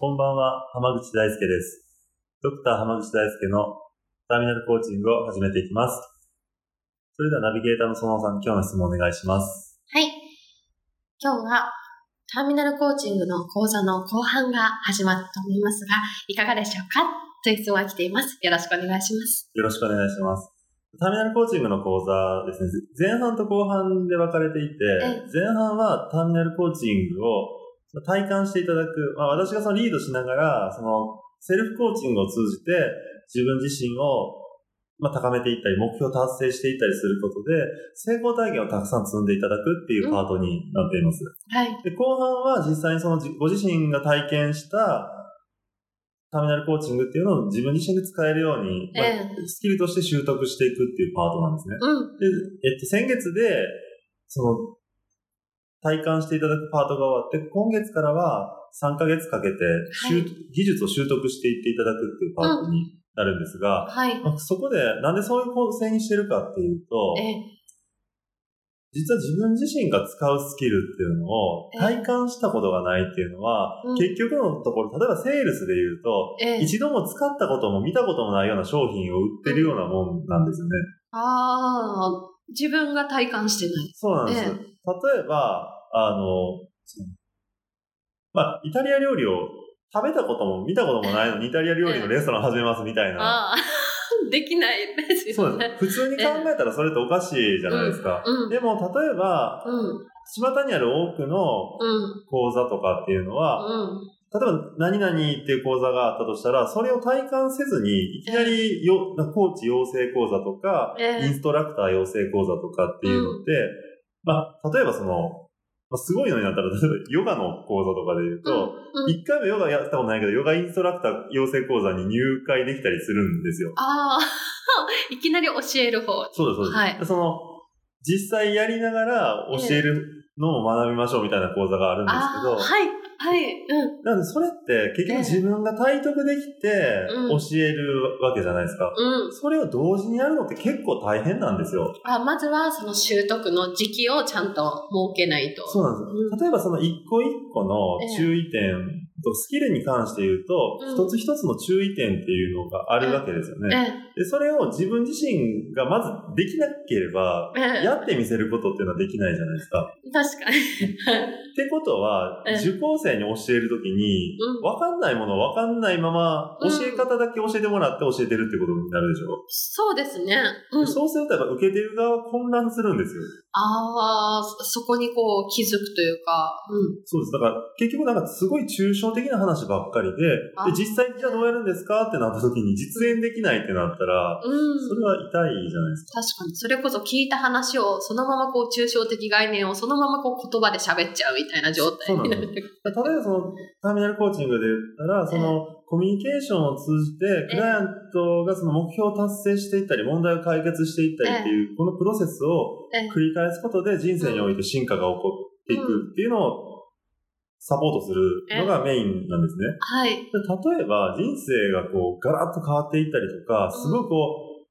こんばんは、浜口大輔です。ドクター浜口大輔のターミナルコーチングを始めていきます。それではナビゲーターの園尾さん、今日の質問お願いします。はい今日はターミナルコーチングの講座の後半が始まったと思いますがいかがでしょうか？という質問が来ていますよろしくお願いしますよろしくお願いします。ターミナルコーチングの講座ですね、前半と後半で分かれていてえ、前半はターミナルコーチングを体感していただく、まあ、私がそのリードしながら、そのセルフコーチングを通じて自分自身をまあ、高めていったり、目標達成していったりすることで、成功体験をたくさん積んでいただくっていうパートになっています。はい。で、後半は実際にそのじご自身が体験したターミナルコーチングっていうのを自分自身で使えるように、まあえスキルとして習得していくっていうパートなんですね。うん。で、えっと、先月で、その、体感していただくパートが終わって、今月からは3ヶ月かけて、習技術を習得していっていただくっていうパートになるんですが、はいまあそこでなんでそういう構成にしてるかっていうと、え実は自分自身が使うスキルっていうのをえ体感したことがないっていうのは、うん結局のところ、例えばセールスで言うと、ええ一度も使ったことも見たこともないような商品を売ってるようなもんなんですよね。ああ自分が体感してないそうなんです。ええ例えば、あの、まあ、イタリア料理を食べたことも見たこともないのに、イタリア料理のレストラン始めますみたいな。できない。ですそうです。普通に考えたらそれっておかしいじゃないですか。うんうん。でも、例えば、うん。巷にある多くのうん。講座とかっていうのは、うん。例えば何々っていう講座があったとしたら、それを体感せずに、いきなりよ、コーチ養成講座とか、ええ。インストラクター養成講座とかっていうのって、まあ、例えばその、まあ、すごいのになったら、例えばヨガの講座とかで言うと、うん一、回もヨガやったことないけど、ヨガインストラクター養成講座に入会できたりするんですよ。ああ いきなり教える方。そうです、そうです。はい。でその、実際やりながら教えるのを学びましょうみたいな講座があるんですけど、ああはいはいうんなので、それって結局自分が体得できてうん教えるわけじゃないですか。うんそれを同時にやるのって結構大変なんですよ。あまずはその習得の時期をちゃんと設けないとそうなんですよ。例えばその一個一個の注意点とスキルに関して言うと、うん。一つ一つの注意点っていうのがあるわけですよね。えで、それを自分自身がまずできなければ、ええ。やってみせることっていうのはできないじゃないですか。確かに。ってことは、ええ。受講生に教えるときに、うん。わかんないものわかんないまま、うん教え方だけ教えてもらって教えてるってことになるでしょ？そうですね。うん。そうするとやっぱ受けてる側は混乱するんですよ。ああそこにこう気づくというか。うん。そうです。だから結局なんかすごい抽象的な話ばっかりで、あで、実際じゃあどうやるんですかってなった時に実演できないってなったら、うんそれは痛いじゃないですか。確かに。それこそ聞いた話を、そのままこう、抽象的概念をそのままこう、言葉で喋っちゃうみたいな状態になる。例えばそのターミナルコーチングで言ったら、そのコミュニケーションを通じて、クライアントがその目標を達成していったり、問題を解決していったりっていう、このプロセスをええ繰り返すことで人生において進化が起こっていくっていうのをサポートするのがメインなんですね。はい。で例えば人生がこうガラッと変わっていったりとか、すごいこう、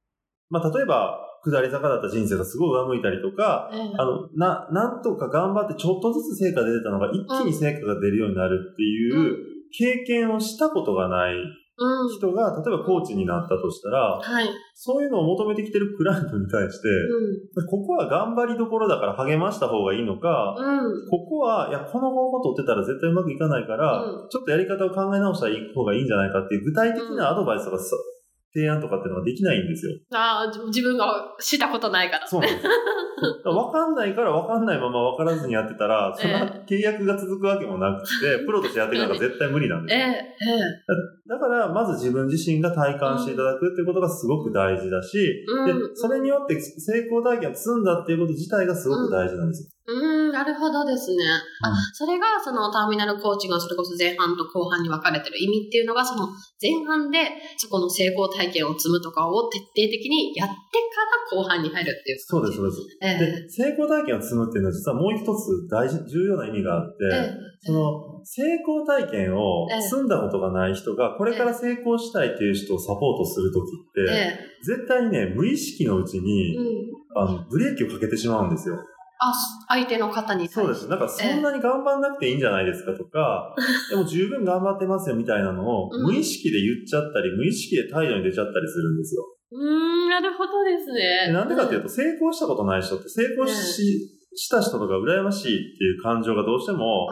まあ例えば下り坂だった人生がすごい上向いたりとか、ええあの、な、なんとか頑張ってちょっとずつ成果出てたのが一気に成果が出るようになるっていう経験をしたことがないうん。人が、例えばコーチになったとしたら、はい。そういうのを求めてきてるクライアントに対して、うここは頑張りどころだから励ました方がいいのか、ん。うん。ここは、いや、この方法取ってたら絶対うまくいかないから、うんちょっとやり方を考え直した方がいいんじゃないかっていう具体的なアドバイスとかさ、提案とかっていうのができないんですよ。ああ、じ自分がしたことないから。そうなんですよ。わかんないからわかんないままわからずにやってたら、そんな契約が続くわけもなくて、プロとしてやっていくのが絶対無理なんですええよ。だから、まず自分自身が体感していただくっていうことがすごく大事だし、うんで、それによって成功体験を積んだっていうこと自体がすごく大事なんですよ。ええうん。ん、なるほどですね。あ、それがそのターミナルコーチがそれこそ前半と後半に分かれてる意味っていうのが、その前半でそこの成功体験を積むとかを徹底的にやってから後半に入るっていう。そうです、そうです。ええで、成功体験を積むっていうのは実はもう一つ大事、重要な意味があって、えその成功体験を積んだことがない人がこれから成功したいっていう人をサポートするときって、ええ絶対にね、無意識のうちに、うん。あの、ブレーキをかけてしまうんですよ。あ、相手の方に。そうです。なんかそんなに頑張んなくていいんじゃないですかとか、でも十分頑張ってますよみたいなのをうん無意識で言っちゃったり、無意識で態度に出ちゃったりするんですよ。うーん、なるほどですね。でなんでかっていうと、成功したことない人って成功し,、した人とか羨ましいっていう感情がどうしても、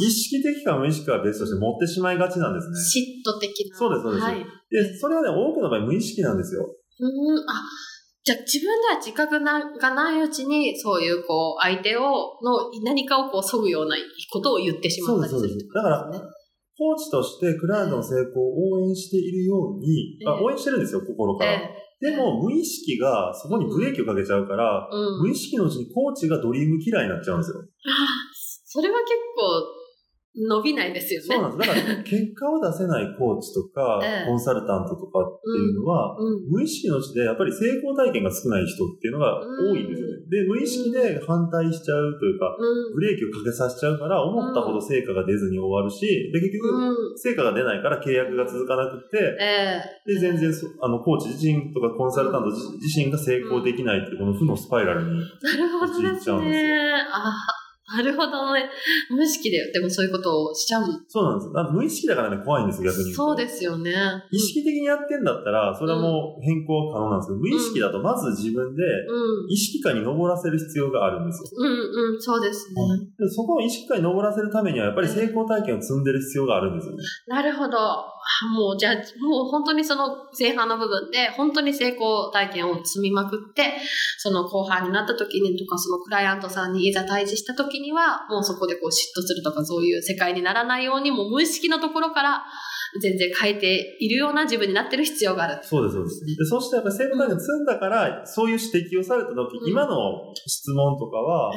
意識的か無意識かは別として持ってしまいがちなんですね。嫉妬的な。そうですそうですはい。うで、それはね、多くの場合無意識なんですよ。ーん、あ、じゃあ自分では自覚ながないうちに、そういうこう、相手を、の何かをこう、削ぐようなことを言ってしまったりするそうですそうですだからコーチとしてクライアントの成功を応援しているように、あええ応援してるんですよ、心から。えでも、無意識がそこにブレーキをかけちゃうから、えうん。無意識のうちにコーチがドリームキラーになっちゃうんですよ。それは結構、伸びないですよね。そうなんです。だから、結果を出せないコーチとか、ええコンサルタントとかっていうのは、うん。無意識のうちでやっぱり成功体験が少ない人っていうのが多いんですよね。で、無意識で反対しちゃうというか、うん。ブレーキをかけさせちゃうから、思ったほど成果が出ずに終わるし、で、結局、うん。成果が出ないから契約が続かなくて、ええで、全然そ、あの、コーチ自身とかコンサルタント自自身が成功できないっていう、この負のスパイラルに。なるほどです陥っちゃうんですね。あなるほどね。無意識で、でもそういうことをしちゃうそうなんです。無意識だからね、怖いんですよ、逆に。そうですよね。意識的にやってんだったら、それはもう変更可能なんですけど、無意識だとまず自分でうん。意識下に登らせる必要があるんですよ。うんうん、そうですね。でそこを意識下に登らせるためには、やっぱり成功体験を積んでる必要があるんですよね。なるほど。あもう、じゃあ、もう本当にその前半の部分で、本当に成功体験を積みまくって、その後半になった時にとか、そのクライアントさんにいざ対峙した時には、もうそこでこう嫉妬するとか、そういう世界にならないように、もう無意識のところから、全然変えているような自分になってる必要がある。そうです、そうです。で、そしてやっぱり成功体験を積んだから、そういう指摘をされた時、うん。今の質問とかは、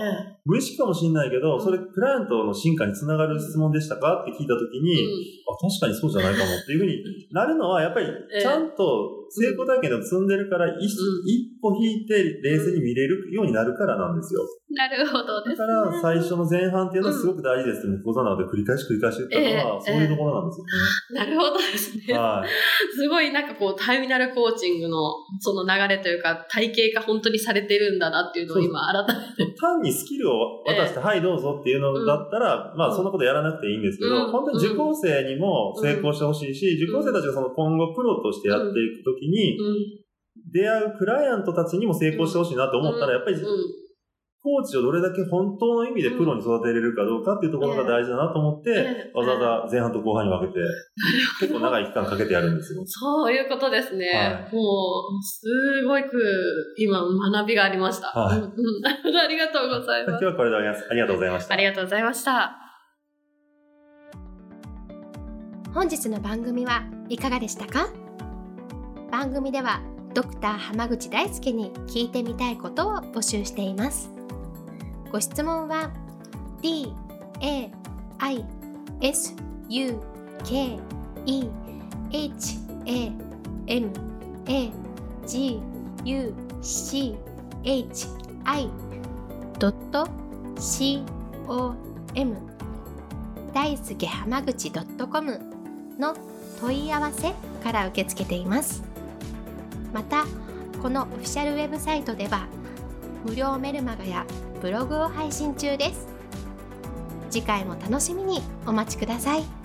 無意識かもしれないけど、それクライアントの進化につながる質問でしたかって聞いた時に、あ、確かにそうじゃないかもっていうふうになるのは、やっぱりええちゃんと成功体験を積んでるから、一一歩引いて冷静に見れるようになるからなんですよ。なるほどです、ね。だから最初の前半っていうのはすごく大事です。って、講座なので繰り返し繰り返し言ったのは、ええそういうところなんですなるほどですね。はい。すごいなんかこう、ターミナルコーチングのその流れというか、体系が本当にされてるんだなっていうのを今改めて。単にスキルを渡して、はい、どうぞっていうのだったら、まあ、そんなことやらなくていいんですけど、うん本当に受講生にも成功してほしいし、受講生たちがその今後プロとしてやっていくときに、うん。出会うクライアントたちにも成功してほしいなと思ったら、やっぱりうん。コーチをどれだけ本当の意味でプロに育てれるかどうかっていうところが大事だなと思って、ええわざわざ前半と後半に分けて、結構長い期間かけてやるんですよ。そういうことですね。はいもう、すごく今学びがありました。はい ありがとうございます。今日はこれで終わります。ありがとうございましたあ。りがとうございました。本日の番組はいかがでしたか？番組ではドクター濱口大輔に聞いてみたいことを募集していますご質問は d a i s u k e h a m a g u c h i c o m 大輔濱口 .com の問い合わせから受け付けています。またこのオフィシャルウェブサイトでは無料メルマガやブログを配信中です。次回も楽しみにお待ちください。